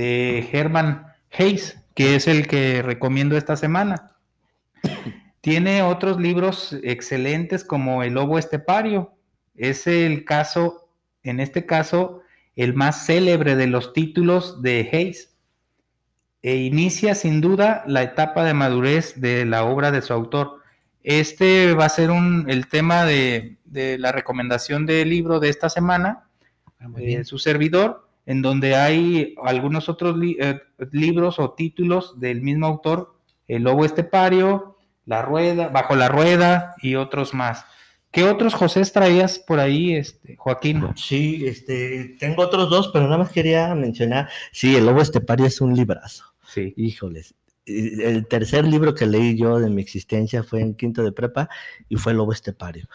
de Herman Hayes, que es el que recomiendo esta semana. Tiene otros libros excelentes como El Lobo Estepario. Es el caso, en este caso, el más célebre de los títulos de Hayes. E inicia sin duda la etapa de madurez de la obra de su autor. Este va a ser un, el tema de, la recomendación del libro de esta semana, de ah, su servidor, en donde hay algunos otros eh, libros o títulos del mismo autor, El Lobo Estepario, La Rueda, Bajo la Rueda y otros más. ¿Qué otros José traías por ahí, este, Joaquín? Sí, este, tengo otros dos, pero nada más quería mencionar, sí, El Lobo Estepario es un librazo. Sí. Híjoles, el tercer libro que leí yo de mi existencia fue en quinto de prepa y fue Lobo Estepario.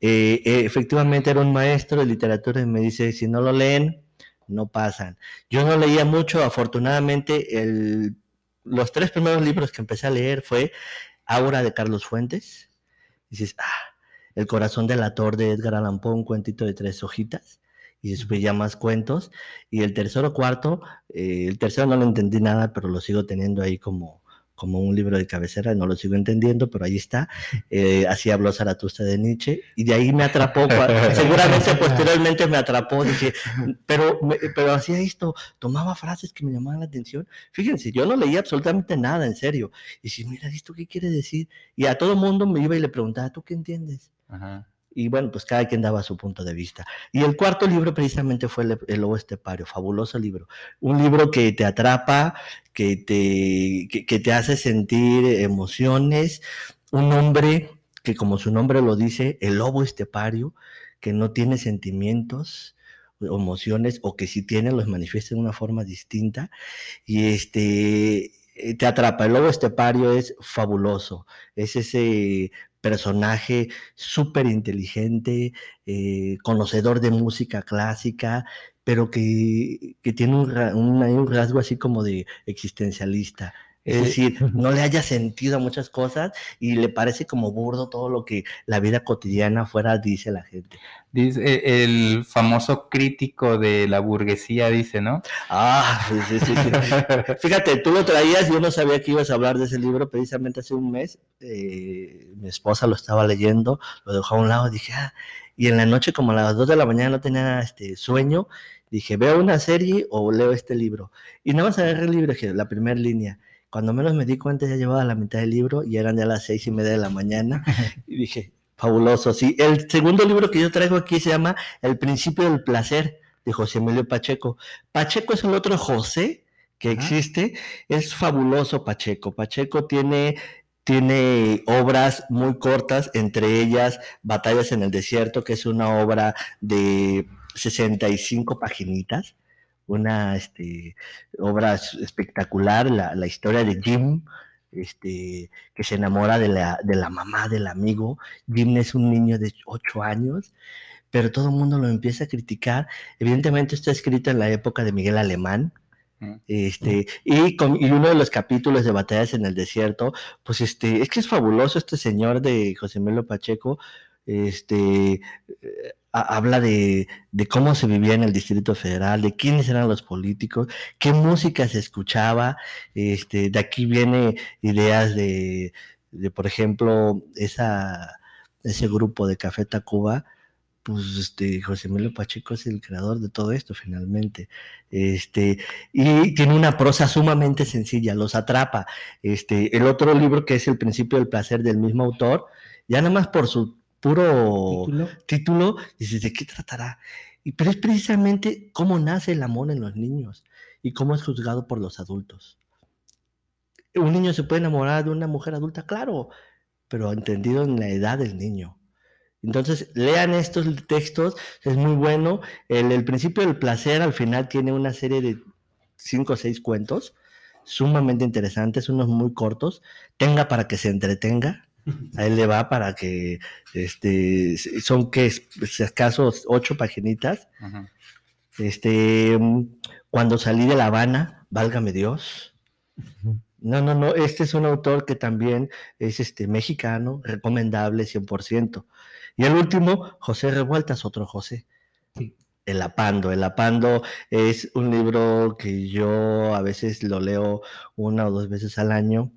Eh, eh, efectivamente era un maestro de literatura y me dice, si no lo leen, no pasan. Yo no leía mucho, afortunadamente los tres primeros libros que empecé a leer fue Aura de Carlos Fuentes. Dices, ah, El corazón del ator de Edgar Allan Poe, un cuentito de tres hojitas y después ya más cuentos. Y el tercero cuarto, eh, el tercero no lo entendí nada, pero lo sigo teniendo ahí como, como un libro de cabecera, no lo sigo entendiendo, pero ahí está. Eh, así habló Zaratustra de Nietzsche, y de ahí me atrapó, seguramente posteriormente me atrapó, dije, pero, pero hacía esto, tomaba frases que me llamaban la atención. Fíjense, yo no leía absolutamente nada, en serio. Y si, mira, ¿esto qué quiere decir? Y a todo mundo me iba y le preguntaba, ¿tú qué entiendes? Ajá. Y bueno, pues cada quien daba su punto de vista. Y el cuarto libro precisamente fue El, Lobo Estepario, fabuloso libro. Un libro que te atrapa, que te, que, te hace sentir emociones. Un hombre que como su nombre lo dice, el lobo estepario, que no tiene sentimientos, emociones, o que si tiene los manifiesta de una forma distinta. Y este te atrapa. El lobo estepario es fabuloso. Es ese personaje súper inteligente, eh, conocedor de música clásica, pero que, tiene un, un, rasgo así como de existencialista. Es decir, no le haya sentido a muchas cosas y le parece como burdo todo lo que la vida cotidiana fuera dice la gente. Dice eh, el famoso crítico de la burguesía, dice, ¿no? Ah, sí, sí, sí. Fíjate, tú lo traías, yo no sabía que ibas a hablar de ese libro precisamente hace un mes. Eh, mi esposa lo estaba leyendo, lo dejó a un lado, dije, ah, y en la noche, como a las 2 de la mañana, no tenía este sueño, dije, veo una serie o leo este libro. Y nada más agarré el libro, la primera línea cuando menos me di cuenta ya llevaba la mitad del libro y eran ya las seis y media de la mañana y dije, fabuloso, sí. El segundo libro que yo traigo aquí se llama El principio del placer de José Emilio Pacheco. Pacheco es el otro José que existe, es fabuloso Pacheco. Pacheco tiene tiene obras muy cortas, entre ellas Batallas en el Desierto, que es una obra de 65 paginitas, una este, obra espectacular, la, historia de Jim, este, que se enamora de la, de la mamá del amigo. Jim es un niño de 8 años, pero todo el mundo lo empieza a criticar. Evidentemente está escrito en la época de Miguel Alemán, este, y, con, y, uno de los capítulos de Batallas en el Desierto, pues este, es que es fabuloso este señor de José Melo Pacheco, este, habla de, cómo se vivía en el Distrito Federal, de quiénes eran los políticos, qué música se escuchaba. Este, de aquí viene ideas de, por ejemplo, esa, ese grupo de Café Tacuba, pues este, José Emilio Pacheco es el creador de todo esto finalmente. Este, y tiene una prosa sumamente sencilla, los atrapa. Este, el otro libro que es El principio del placer del mismo autor, ya nada más por su puro título, dices, ¿de qué tratará? Y, pero es precisamente cómo nace el amor en los niños y cómo es juzgado por los adultos. Un niño se puede enamorar de una mujer adulta, claro, pero entendido en la edad del niño. Entonces, lean estos textos, es muy bueno. El, el principio del placer al final tiene una serie de cinco o seis cuentos sumamente interesantes, unos muy cortos. Tenga para que se entretenga, a él le va para que este son que si acaso ocho paginitas. Este cuando salí de La Habana, válgame Dios. No, no, no, este es un autor que también es este mexicano, recomendable 100%. Y el último, José Revueltas, otro José. El Apando. El Apando es un libro que yo a veces lo leo una o dos veces al año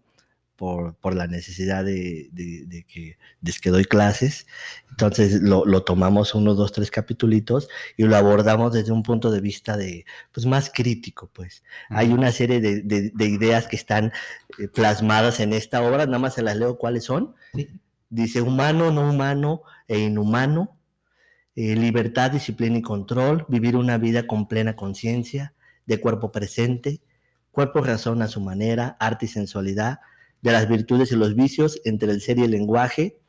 por, por la necesidad de, de, que, de que doy clases. Entonces lo, lo, tomamos unos dos, tres capitulitos y lo abordamos desde un punto de vista de, pues más crítico, pues. Hay una serie de, de ideas que están eh, plasmadas en esta obra, nada más se las leo cuáles son. Dice humano, no humano e inhumano, eh, libertad, disciplina y control, vivir una vida con plena conciencia, de cuerpo presente, cuerpo razón a su manera, arte y sensualidad, de las virtudes y los vicios entre el ser y el lenguaje,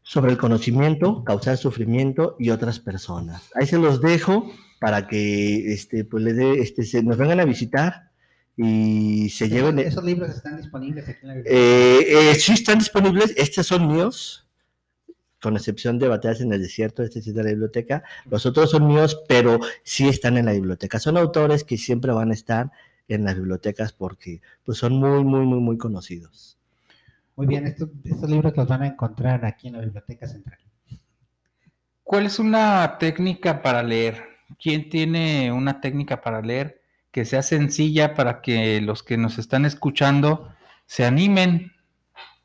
sobre el conocimiento, causar sufrimiento y otras personas. Ahí se los dejo para que este, pues, le este, se, nos vengan a visitar y se lleven. ¿Esos libros están disponibles aquí en la biblioteca? Eh, eh, sí, están disponibles. Estos son míos con excepción de Batallas en el Desierto, este sí de la biblioteca. Los otros son míos, pero sí están en la biblioteca. Son autores que siempre van a estar en las bibliotecas porque pues, son muy, muy, muy, muy conocidos. Muy bien, estos, libros los van a encontrar aquí en la Biblioteca Central. ¿Cuál es una técnica para leer? ¿Quién tiene una técnica para leer que sea sencilla para que los que nos están escuchando se animen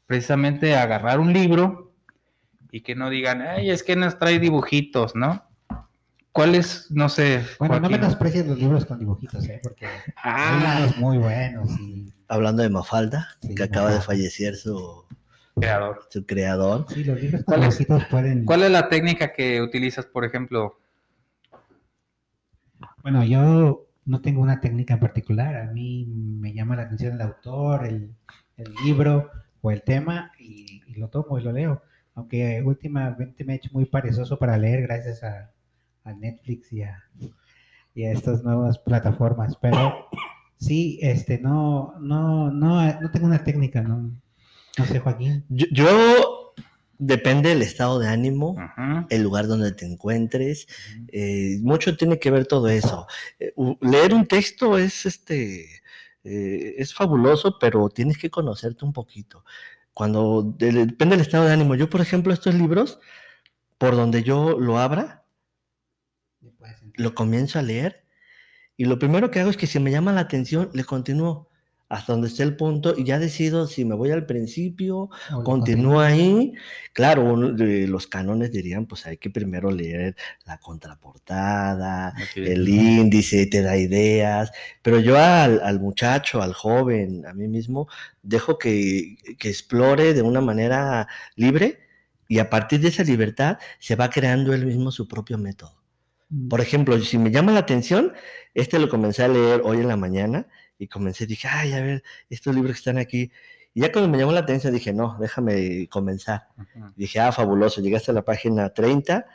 precisamente a agarrar un libro y que no digan, ay, es que nos trae dibujitos, ¿no? ¿Cuáles, no sé? Bueno, no menosprecies los libros con dibujitos, ¿eh? Porque ah. hay libros muy buenos. Y... Hablando de Mafalda, que acaba de fallecer su creador. Su creador. Sí, los libros con dibujitos pueden... ¿Cuál es la técnica que utilizas, por ejemplo? Bueno, yo no tengo una técnica en particular. A mí me llama la atención el autor, el, libro o el tema y lo tomo y lo leo aunque últimamente me he hecho muy perezoso para leer gracias a, Netflix y a, estas nuevas plataformas, pero sí, este, no, no, no, no tengo una técnica, no, no sé, Joaquín. Yo, depende del estado de ánimo, el lugar donde te encuentres, eh, mucho tiene que ver todo eso. Eh, leer un texto es, este, eh, es fabuloso, pero tienes que conocerte un poquito cuando depende del estado de ánimo. Yo, por ejemplo, estos libros, por donde yo lo abra, lo comienzo a leer y lo primero que hago es que si me llama la atención, le continúo hasta donde esté el punto y ya decido si me voy al principio, continúo ahí. Claro, los cánones dirían, pues hay que primero leer la contraportada, el índice, te da ideas, pero yo al, muchacho, al joven, a mí mismo, dejo que, que explore de una manera libre y a partir de esa libertad se va creando él mismo su propio método. Mm. Por ejemplo, si me llama la atención, este lo comencé a leer hoy en la mañana y comencé, dije, ay, a ver, estos libros que están aquí. Y ya cuando me llamó la atención dije, no, déjame comenzar. Dije, ah, fabuloso, llegaste a la página 30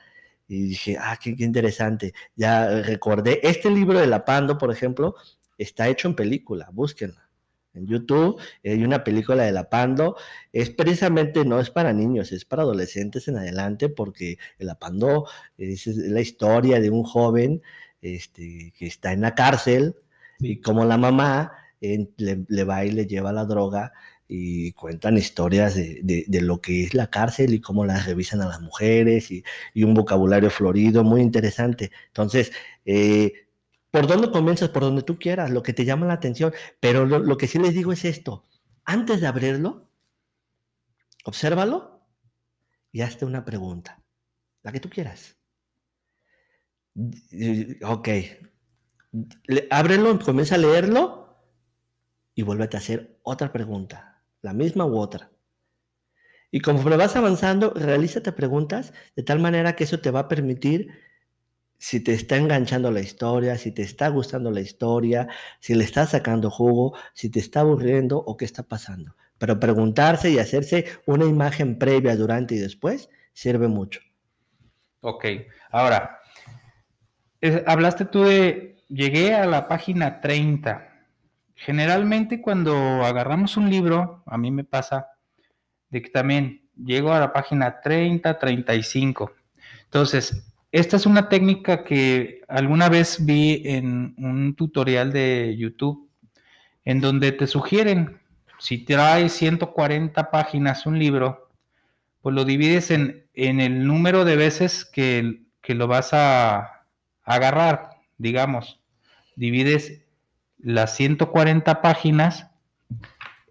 y dije, ah, qué, interesante. Ya recordé, este libro de La Pando, por ejemplo, está hecho en película, búsquenla. En YouTube hay una película de La Pando, es precisamente, no es para niños, es para adolescentes en adelante, porque La Pando es la historia de un joven este, que está en la cárcel, y como la mamá le, va y le lleva la droga y cuentan historias de, lo que es la cárcel y cómo las revisan a las mujeres y, un vocabulario florido muy interesante. Entonces, eh, ¿por dónde comienzas? Por donde tú quieras, lo que te llama la atención. Pero lo, que sí les digo es esto, antes de abrirlo, obsérvalo y hazte una pregunta, la que tú quieras. Ok, ábrelo, comienza a leerlo y vuélvete a hacer otra pregunta, la misma u otra. Y conforme vas avanzando, realízate preguntas de tal manera que eso te va a permitir si te está enganchando la historia, si te está gustando la historia, si le estás sacando jugo, si te está aburriendo o qué está pasando. Pero preguntarse y hacerse una imagen previa, durante y después sirve mucho. Ok, ahora, hablaste tú de llegué a la página 30. Generalmente cuando agarramos un libro, a mí me pasa de que también llego a la página 30, 35. Entonces, esta es una técnica que alguna vez vi en un tutorial de YouTube en donde te sugieren, si trae 140 páginas un libro, pues lo divides en, en el número de veces que que lo vas a agarrar, digamos, divides las 140 páginas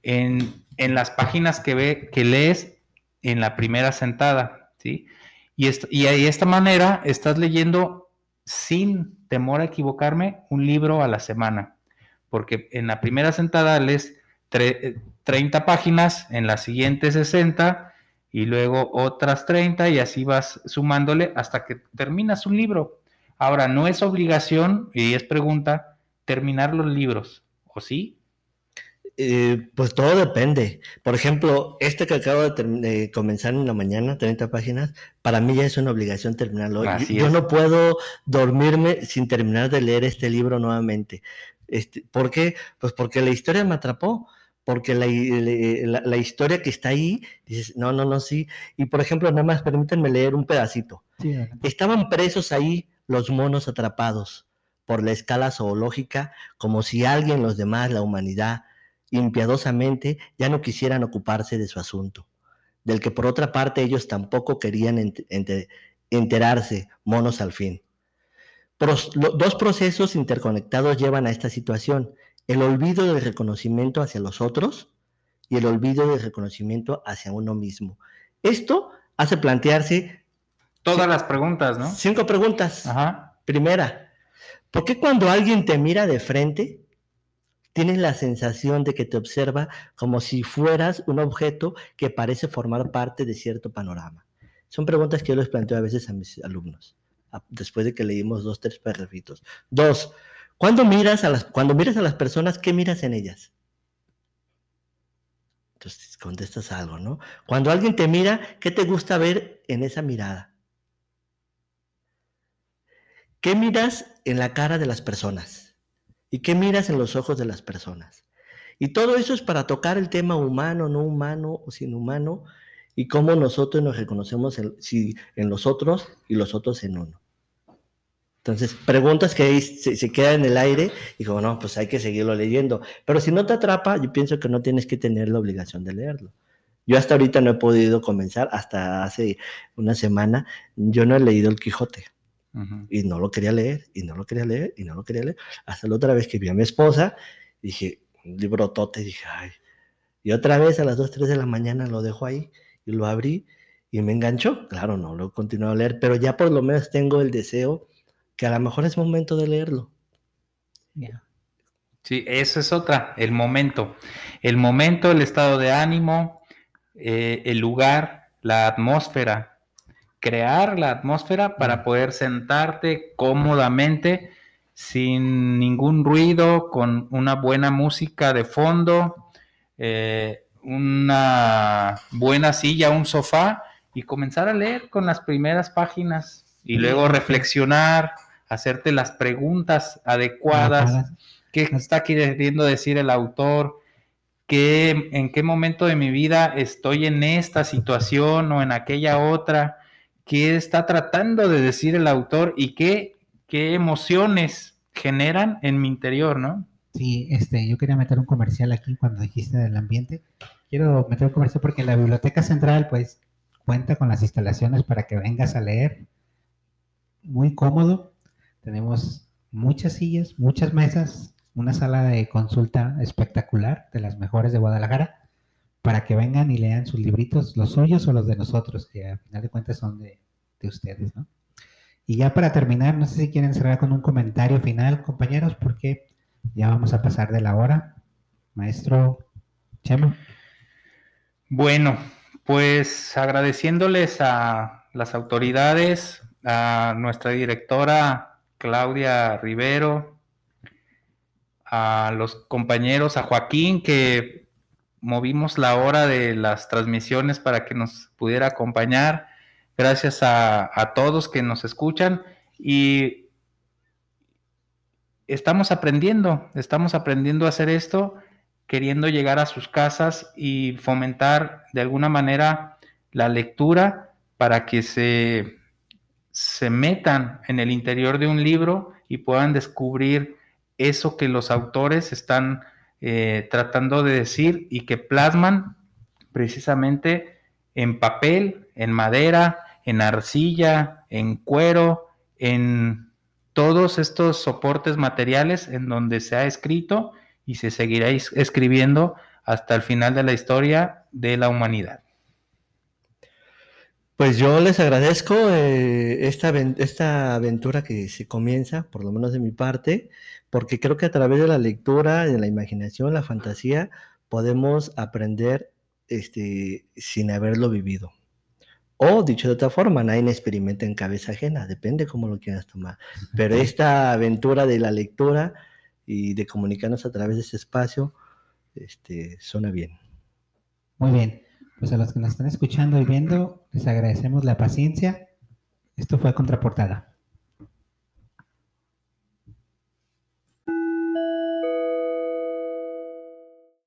en, en las páginas que, ve, que lees en la primera sentada, ¿sí? Y, de esta manera estás leyendo sin temor a equivocarme un libro a la semana, porque en la primera sentada lees 30 páginas, en la siguiente 60 y luego otras 30 y así vas sumándole hasta que terminas un libro. Ahora, no es obligación, y es pregunta, terminar los libros, ¿o sí? Eh, pues todo depende. Por ejemplo, este que acabo de, comenzar en la mañana, 30 páginas, para mí ya es una obligación terminarlo. yo, no puedo dormirme sin terminar de leer este libro nuevamente. Este, ¿Por qué? Pues porque la historia me atrapó porque la, historia que está ahí, dices, no, no, no, sí. Y por ejemplo, nada más permítanme leer un pedacito. Estaban presos ahí los monos atrapados por la escala zoológica, como si alguien, los demás, la humanidad, impiadosamente, ya no quisieran ocuparse de su asunto, del que por otra parte ellos tampoco querían enterarse, monos al fin. dos procesos interconectados llevan a esta situación el olvido del reconocimiento hacia los otros y el olvido del reconocimiento hacia uno mismo. Esto hace plantearse... Todas las preguntas, ¿no? Cinco preguntas. Ajá. Primera, ¿por qué cuando alguien te mira de frente, tienes la sensación de que te observa como si fueras un objeto que parece formar parte de cierto panorama? Son preguntas que yo les planteo a veces a mis alumnos, después de que leímos dos, tres perritos. Dos, cuando miras a las, cuando miras a las personas, ¿qué miras en ellas? Entonces contestas algo, ¿no? Cuando alguien te mira, ¿qué te gusta ver en esa mirada? ¿Qué miras en la cara de las personas? ¿Y qué miras en los ojos de las personas? Y todo eso es para tocar el tema humano, no humano o sin humano, y cómo nosotros nos reconocemos en, en los otros y los otros en uno. Entonces, preguntas que se, se quedan en el aire y como, no, pues hay que seguirlo leyendo. Pero si no te atrapa, yo pienso que no tienes que tener la obligación de leerlo. Yo hasta ahorita no he podido comenzar, hasta hace una semana, yo no he leído El Quijote. Y no lo quería leer, y no lo quería leer, y no lo quería leer. Hasta la otra vez que vi a mi esposa, dije, un libro tote, dije, ay. Y otra vez a las 2, 3 de la mañana lo dejo ahí y lo abrí y me enganchó. Claro, no lo he continuado a leer, pero ya por lo menos tengo el deseo que a lo mejor es momento de leerlo. Sí, eso es otra, el momento. El momento, el estado de ánimo, eh, el lugar, la atmósfera. Crear la atmósfera para poder sentarte cómodamente, sin ningún ruido, con una buena música de fondo, eh, una buena silla, un sofá, y comenzar a leer con las primeras páginas. Y luego reflexionar, hacerte las preguntas adecuadas, qué está queriendo decir el autor, ¿Qué, en qué momento de mi vida estoy en esta situación o en aquella otra, qué está tratando de decir el autor y qué, qué emociones generan en mi interior, ¿no? Sí, este, yo quería meter un comercial aquí cuando dijiste del ambiente. Quiero meter un comercial porque la Biblioteca Central, pues, cuenta con las instalaciones para que vengas a leer. Muy cómodo, tenemos muchas sillas, muchas mesas, una sala de consulta espectacular, de las mejores de Guadalajara, para que vengan y lean sus libritos, los suyos o los de nosotros, que al final de cuentas son de, ustedes, ¿no? Y ya para terminar, no sé si quieren cerrar con un comentario final, compañeros, porque ya vamos a pasar de la hora. Maestro Chemo. Bueno, pues agradeciéndoles a las autoridades, a nuestra directora Claudia Rivero, a los compañeros, a Joaquín, que movimos la hora de las transmisiones para que nos pudiera acompañar. Gracias a, todos que nos escuchan y estamos aprendiendo, estamos aprendiendo a hacer esto, queriendo llegar a sus casas y fomentar de alguna manera la lectura para que se se metan en el interior de un libro y puedan descubrir eso que los autores están eh, tratando de decir y que plasman precisamente en papel, en madera, en arcilla, en cuero, en todos estos soportes materiales en donde se ha escrito y se seguirá escribiendo hasta el final de la historia de la humanidad. Pues yo les agradezco eh, esta, esta aventura que se comienza, por lo menos de mi parte, porque creo que a través de la lectura, de la imaginación, la fantasía, podemos aprender este, sin haberlo vivido. O dicho de otra forma, nadie experimenta en cabeza ajena, depende cómo lo quieras tomar. Pero esta aventura de la lectura y de comunicarnos a través de ese espacio, este, suena bien. Muy bien. Pues a los que nos están escuchando y viendo, les agradecemos la paciencia. Esto fue Contraportada.